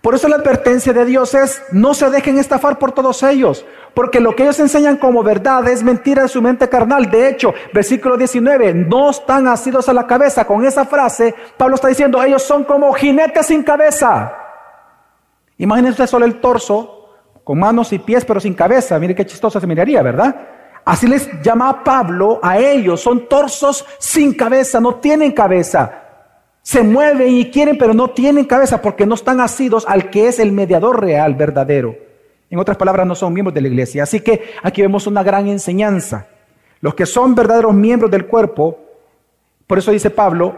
Speaker 1: Por eso la advertencia de Dios es, no se dejen estafar por todos ellos, porque lo que ellos enseñan como verdad es mentira de su mente carnal. De hecho, versículo 19, no están asidos a la cabeza. Con esa frase, Pablo está diciendo, ellos son como jinetes sin cabeza. Imagínense solo el torso, con manos y pies, pero sin cabeza. Mire qué chistosa se miraría, ¿verdad? Así les llama Pablo a ellos. Son torsos sin cabeza, no tienen cabeza. Se mueven y quieren, pero no tienen cabeza porque no están asidos al que es el mediador real, verdadero. En otras palabras, no son miembros de la iglesia. Así que aquí vemos una gran enseñanza. Los que son verdaderos miembros del cuerpo, por eso dice Pablo,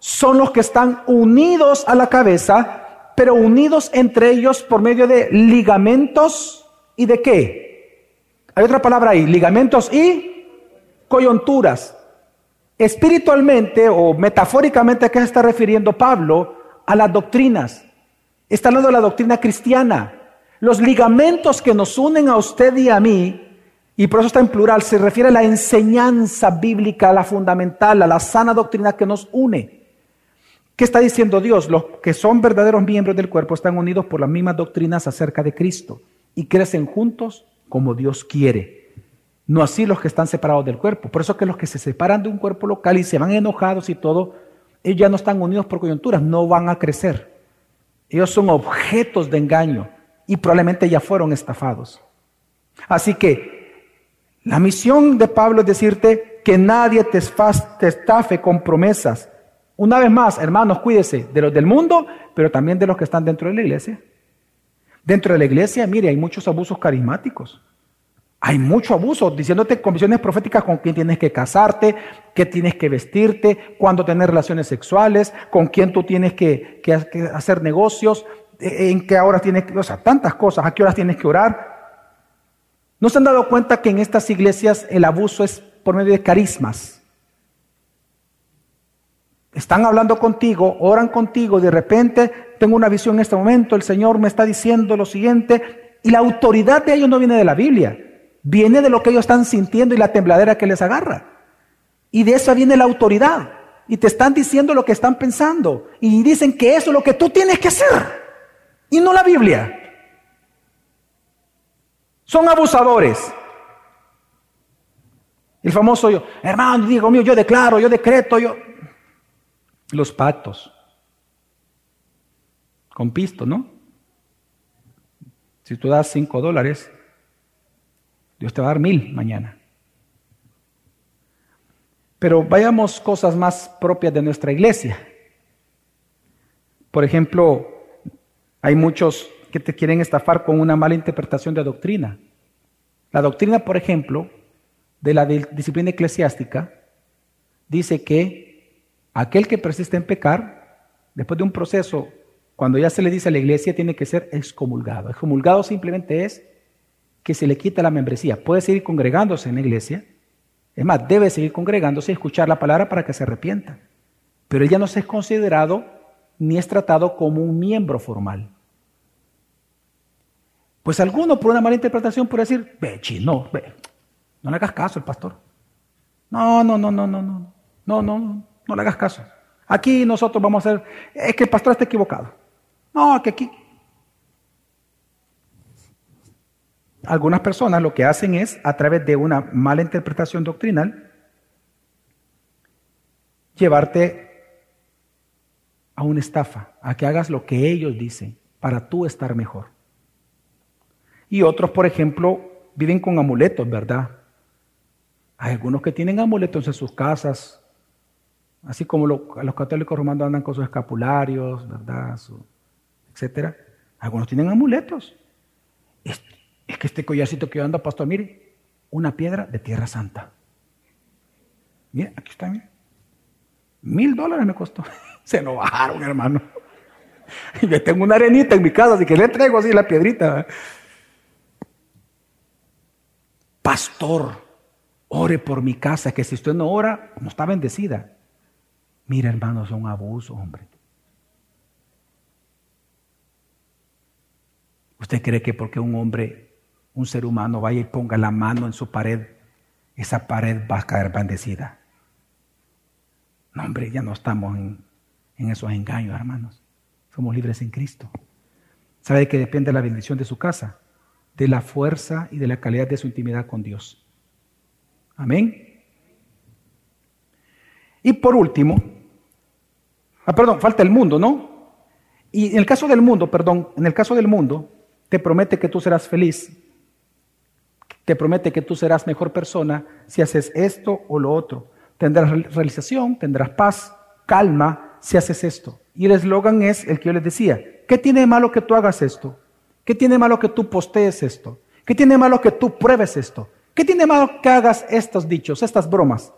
Speaker 1: son los que están unidos a la cabeza pero unidos entre ellos por medio de ligamentos y de qué? Hay otra palabra ahí, ligamentos y coyunturas. Espiritualmente o metafóricamente, ¿a qué se está refiriendo Pablo? A las doctrinas. Está hablando de la doctrina cristiana. Los ligamentos que nos unen a usted y a mí, y por eso está en plural, se refiere a la enseñanza bíblica, a la fundamental, a la sana doctrina que nos une. ¿Qué está diciendo Dios? Los que son verdaderos miembros del cuerpo están unidos por las mismas doctrinas acerca de Cristo y crecen juntos como Dios quiere. No así los que están separados del cuerpo. Por eso que los que se separan de un cuerpo local y se van enojados y todo, ellos ya no están unidos por coyunturas, no van a crecer. Ellos son objetos de engaño y probablemente ya fueron estafados. Así que la misión de Pablo es decirte que nadie te estafe con promesas una vez más, hermanos, cuídese de los del mundo, pero también de los que están dentro de la iglesia. Dentro de la iglesia, mire, hay muchos abusos carismáticos. Hay mucho abuso, diciéndote condiciones proféticas con quién tienes que casarte, qué tienes que vestirte, cuándo tener relaciones sexuales, con quién tú tienes que, hacer negocios, e, en qué horas tienes que, o sea, tantas cosas, a qué horas tienes que orar. ¿No se han dado cuenta que en estas iglesias el abuso es por medio de carismas? Están hablando contigo, oran contigo, de repente tengo una visión en este momento, el Señor me está diciendo lo siguiente, y la autoridad de ellos no viene de la Biblia, viene de lo que ellos están sintiendo y la tembladera que les agarra. Y de eso viene la autoridad. Y te están diciendo lo que están pensando. Y dicen que eso es lo que tú tienes que hacer. Y no la Biblia. Son abusadores. El famoso yo, hermano, digo mío, yo declaro, yo decreto, yo los pactos. con pisto, ¿no? Si tú das cinco dólares, Dios te va a dar mil mañana. Pero vayamos cosas más propias de nuestra iglesia. Por ejemplo, hay muchos que te quieren estafar con una mala interpretación de doctrina. La doctrina, por ejemplo, de la disciplina eclesiástica, dice que aquel que persiste en pecar, después de un proceso, cuando ya se le dice a la iglesia, tiene que ser excomulgado. Excomulgado simplemente es que se le quita la membresía. Puede seguir congregándose en la iglesia, es más, debe seguir congregándose y escuchar la palabra para que se arrepienta. Pero ella no se es considerado ni es tratado como un miembro formal. Pues alguno por una mala interpretación puede decir, ve, chino, ve, no le hagas caso al pastor. No, no, no, no, no, no, no, no, no le hagas caso. Aquí nosotros vamos a hacer, es que el pastor está equivocado. No, que aquí, algunas personas lo que hacen es, a través de una mala interpretación doctrinal, llevarte a una estafa, a que hagas lo que ellos dicen para tú estar mejor. Y otros, por ejemplo, viven con amuletos, ¿verdad? Hay algunos que tienen amuletos en sus casas, así como los católicos romanos andan con sus escapularios, ¿verdad? etcétera. Algunos tienen amuletos. Es que este collarcito que yo ando, pastor, mire, una piedra de tierra santa. Mire, aquí está, mire. Mil dólares me costó. [LAUGHS] Se lo bajaron, hermano. [LAUGHS] Y me tengo una arenita en mi casa, así que le traigo así la piedrita. Pastor, ore por mi casa, que si usted no ora, no está bendecida. Mira, hermano, son abusos, hombre. ¿Usted cree que porque un hombre un ser humano vaya y ponga la mano en su pared, esa pared va a caer bendecida. No, hombre, ya no estamos en, esos engaños, hermanos. Somos libres en Cristo. ¿Sabe de qué depende la bendición de su casa? De la fuerza y de la calidad de su intimidad con Dios. Amén. Y por último, ah, perdón, falta el mundo, ¿no? Y en el caso del mundo, perdón, en el caso del mundo, te promete que tú serás feliz te promete que tú serás mejor persona si haces esto o lo otro. Tendrás realización, tendrás paz, calma si haces esto. Y el eslogan es el que yo les decía. ¿Qué tiene malo que tú hagas esto? ¿Qué tiene malo que tú postees esto? ¿Qué tiene malo que tú pruebes esto? ¿Qué tiene malo que hagas estos dichos, estas bromas?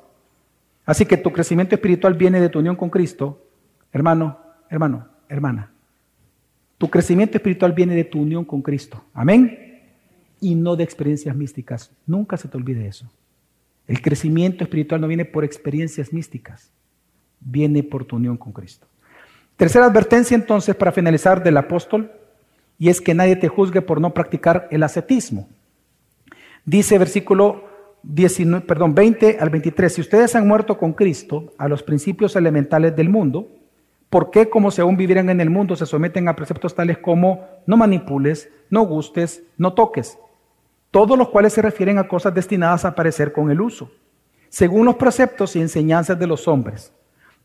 Speaker 1: Así que tu crecimiento espiritual viene de tu unión con Cristo. Hermano, hermano, hermana. Tu crecimiento espiritual viene de tu unión con Cristo. Amén y no de experiencias místicas. Nunca se te olvide eso. El crecimiento espiritual no viene por experiencias místicas, viene por tu unión con Cristo. Tercera advertencia entonces para finalizar del apóstol, y es que nadie te juzgue por no practicar el ascetismo. Dice versículo 19, perdón, 20 al 23, si ustedes han muerto con Cristo a los principios elementales del mundo, ¿Por qué, como si aún vivieran en el mundo, se someten a preceptos tales como no manipules, no gustes, no toques? todos los cuales se refieren a cosas destinadas a aparecer con el uso, según los preceptos y enseñanzas de los hombres.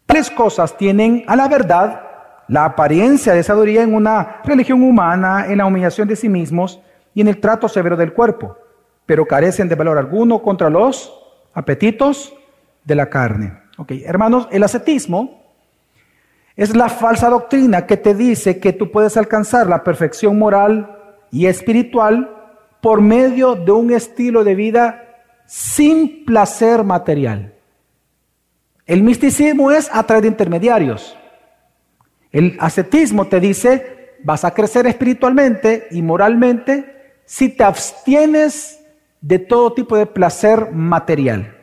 Speaker 1: Tales cosas tienen a la verdad la apariencia de sabiduría en una religión humana, en la humillación de sí mismos y en el trato severo del cuerpo, pero carecen de valor alguno contra los apetitos de la carne. Ok, hermanos, el ascetismo es la falsa doctrina que te dice que tú puedes alcanzar la perfección moral y espiritual por medio de un estilo de vida sin placer material. El misticismo es a través de intermediarios. El ascetismo te dice, vas a crecer espiritualmente y moralmente si te abstienes de todo tipo de placer material.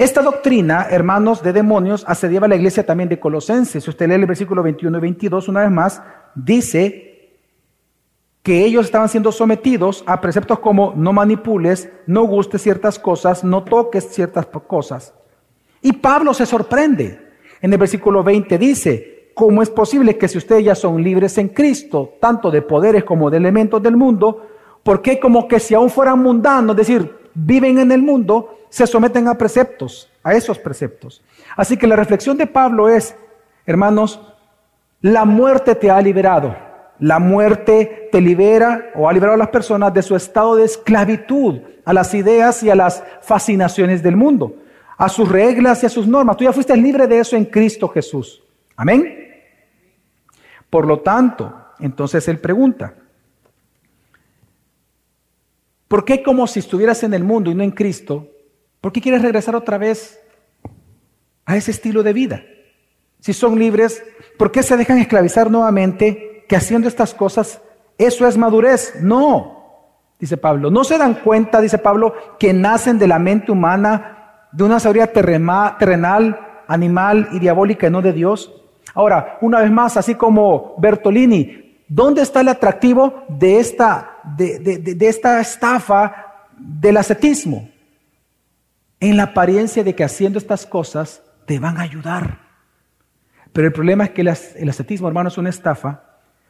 Speaker 1: Esta doctrina, hermanos de demonios, asediaba a la iglesia también de Colosenses. Si usted lee el versículo 21 y 22, una vez más, dice que ellos estaban siendo sometidos a preceptos como no manipules, no gustes ciertas cosas, no toques ciertas cosas. Y Pablo se sorprende. En el versículo 20 dice, ¿cómo es posible que si ustedes ya son libres en Cristo, tanto de poderes como de elementos del mundo, ¿por qué como que si aún fueran mundanos, es decir, viven en el mundo, se someten a preceptos, a esos preceptos? Así que la reflexión de Pablo es, hermanos, La muerte te ha liberado. La muerte te libera o ha liberado a las personas de su estado de esclavitud a las ideas y a las fascinaciones del mundo, a sus reglas y a sus normas. Tú ya fuiste libre de eso en Cristo Jesús. Amén. Por lo tanto, entonces él pregunta, ¿por qué como si estuvieras en el mundo y no en Cristo? ¿Por qué quieres regresar otra vez a ese estilo de vida? Si son libres, ¿por qué se dejan esclavizar nuevamente que haciendo estas cosas eso es madurez? No, dice Pablo. No se dan cuenta, dice Pablo, que nacen de la mente humana, de una sabiduría terrenal, animal y diabólica y no de Dios. Ahora, una vez más, así como Bertolini, ¿dónde está el atractivo de esta, de, esta estafa del ascetismo? En la apariencia de que haciendo estas cosas te van a ayudar. Pero el problema es que el ascetismo, hermano, es una estafa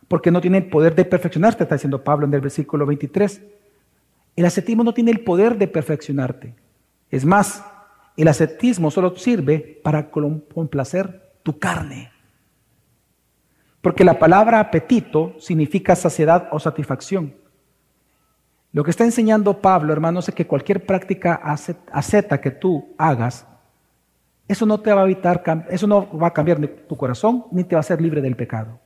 Speaker 1: porque no tiene el poder de perfeccionarte, está diciendo Pablo en el versículo 23. El ascetismo no tiene el poder de perfeccionarte. Es más, el ascetismo solo sirve para complacer tu carne. Porque la palabra apetito significa saciedad o satisfacción. Lo que está enseñando Pablo, hermanos, es que cualquier práctica asceta que tú hagas, eso no te va a evitar, eso no va a cambiar tu corazón ni te va a hacer libre del pecado.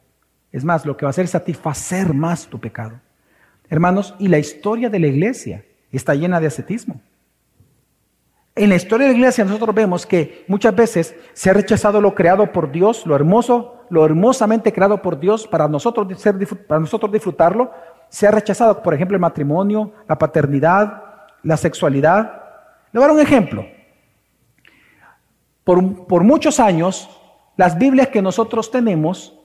Speaker 1: Es más, lo que va a hacer es satisfacer más tu pecado. Hermanos, y la historia de la iglesia está llena de ascetismo. En la historia de la iglesia nosotros vemos que muchas veces se ha rechazado lo creado por Dios, lo hermoso, lo hermosamente creado por Dios para nosotros, para nosotros disfrutarlo. Se ha rechazado, por ejemplo, el matrimonio, la paternidad, la sexualidad. Le voy a dar un ejemplo. Por, por muchos años, las Biblias que nosotros tenemos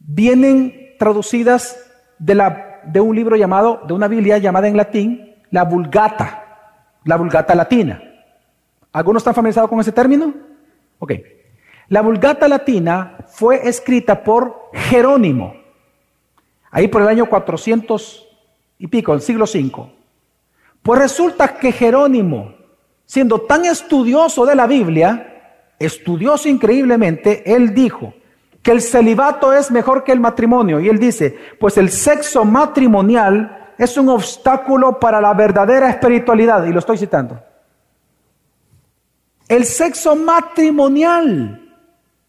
Speaker 1: vienen traducidas de, la, de un libro llamado, de una Biblia llamada en latín, la Vulgata la Vulgata Latina. ¿Algunos están familiarizados con ese término? Ok. La Vulgata Latina fue escrita por Jerónimo, ahí por el año 400 y pico, el siglo V. Pues resulta que Jerónimo, siendo tan estudioso de la Biblia, estudioso increíblemente, él dijo que el celibato es mejor que el matrimonio. Y él dice, pues el sexo matrimonial es un obstáculo para la verdadera espiritualidad. Y lo estoy citando. El sexo matrimonial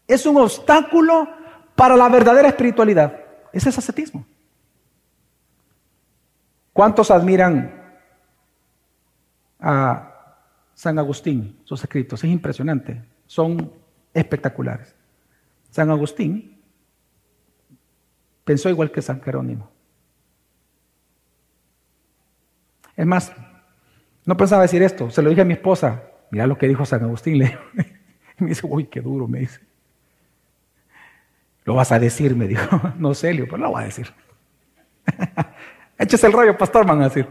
Speaker 1: es un obstáculo para la verdadera espiritualidad. Ese es ascetismo. ¿Cuántos admiran a San Agustín, sus escritos? Es impresionante, son espectaculares. San Agustín pensó igual que San Jerónimo. Es más, no pensaba decir esto, se lo dije a mi esposa, mira lo que dijo San Agustín, le [LAUGHS] me dice, uy, qué duro, me dice. Lo vas a decir, me dijo, [LAUGHS] no Celio, pero lo voy a decir. [LAUGHS] Échese el rollo, pastor, van a decir.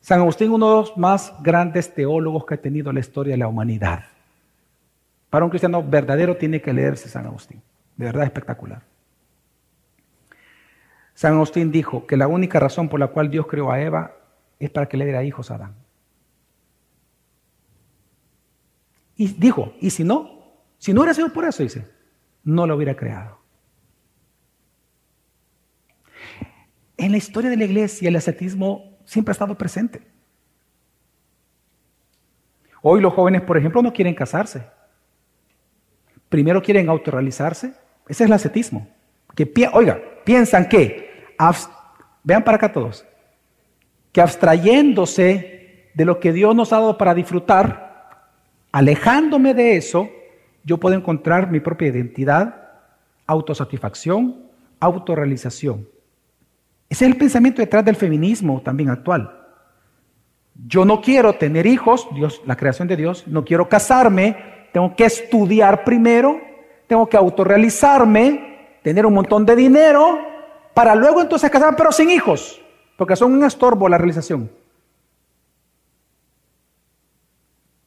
Speaker 1: San Agustín, uno de los más grandes teólogos que ha tenido la historia de la humanidad. Para un cristiano verdadero tiene que leerse San Agustín. De verdad espectacular. San Agustín dijo que la única razón por la cual Dios creó a Eva es para que le diera hijos a Adán. Y dijo, y si no, si no hubiera sido por eso, dice, no lo hubiera creado. En la historia de la iglesia el ascetismo siempre ha estado presente. Hoy los jóvenes, por ejemplo, no quieren casarse. Primero quieren autorrealizarse. Ese es el ascetismo. Que, oiga, piensan que, vean para acá todos, que abstrayéndose de lo que Dios nos ha dado para disfrutar, alejándome de eso, yo puedo encontrar mi propia identidad, autosatisfacción, autorrealización. Ese es el pensamiento detrás del feminismo también actual. Yo no quiero tener hijos, Dios, la creación de Dios, no quiero casarme, tengo que estudiar primero, tengo que autorrealizarme, tener un montón de dinero, para luego entonces casarme, pero sin hijos porque son un estorbo la realización.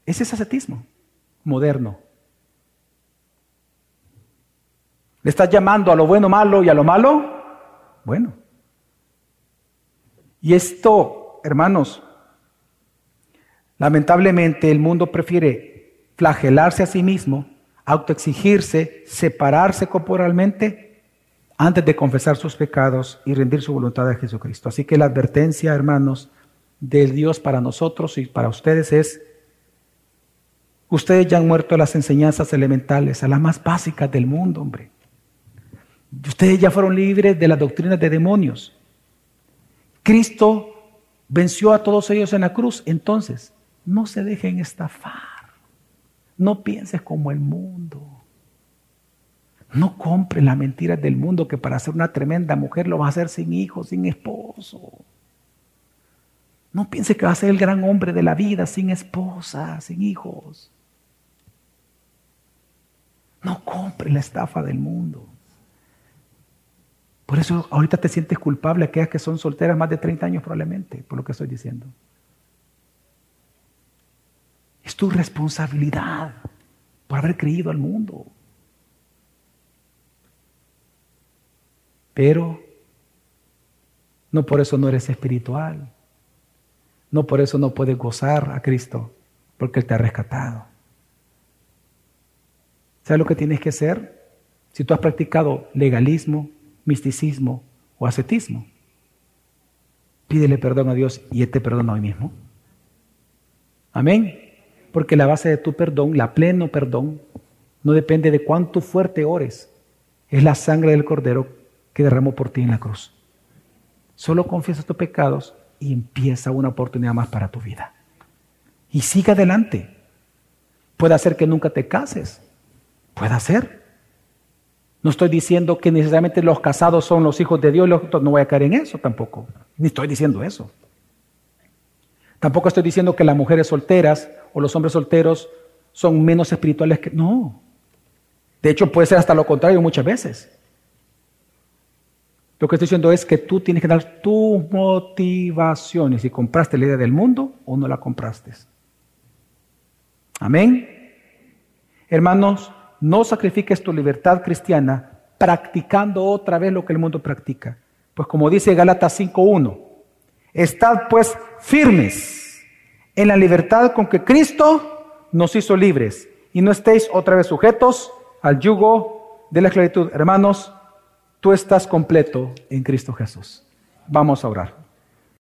Speaker 1: Ese es ascetismo moderno. ¿Le estás llamando a lo bueno malo y a lo malo? Bueno. Y esto, hermanos, lamentablemente el mundo prefiere flagelarse a sí mismo autoexigirse, separarse corporalmente antes de confesar sus pecados y rendir su voluntad a Jesucristo. Así que la advertencia, hermanos, del Dios para nosotros y para ustedes es, ustedes ya han muerto a las enseñanzas elementales, a las más básicas del mundo, hombre. Ustedes ya fueron libres de las doctrinas de demonios. Cristo venció a todos ellos en la cruz. Entonces, no se dejen estafar. No pienses como el mundo. No compre las mentiras del mundo que para ser una tremenda mujer lo va a hacer sin hijos, sin esposo. No piense que va a ser el gran hombre de la vida sin esposa, sin hijos. No compre la estafa del mundo. Por eso ahorita te sientes culpable aquellas que son solteras más de 30 años probablemente, por lo que estoy diciendo. Es tu responsabilidad por haber creído al mundo. Pero no por eso no eres espiritual. No por eso no puedes gozar a Cristo, porque Él te ha rescatado. ¿Sabes lo que tienes que hacer? Si tú has practicado legalismo, misticismo o ascetismo. Pídele perdón a Dios y Él te perdona hoy mismo. Amén. Porque la base de tu perdón, la pleno perdón, no depende de cuánto fuerte ores. Es la sangre del Cordero que derramó por ti en la cruz. Solo confiesa tus pecados y empieza una oportunidad más para tu vida. Y sigue adelante. Puede hacer que nunca te cases. Puede ser. No estoy diciendo que necesariamente los casados son los hijos de Dios, no voy a caer en eso tampoco. Ni estoy diciendo eso. Tampoco estoy diciendo que las mujeres solteras o los hombres solteros son menos espirituales que... No. De hecho, puede ser hasta lo contrario muchas veces. Lo que estoy diciendo es que tú tienes que dar tus motivaciones. Si compraste la idea del mundo o no la compraste. Amén. Hermanos, no sacrifiques tu libertad cristiana practicando otra vez lo que el mundo practica. Pues como dice Gálatas 5.1, estad pues firmes en la libertad con que Cristo nos hizo libres y no estéis otra vez sujetos al yugo de la esclavitud. Hermanos, tú estás completo en Cristo Jesús. Vamos a orar.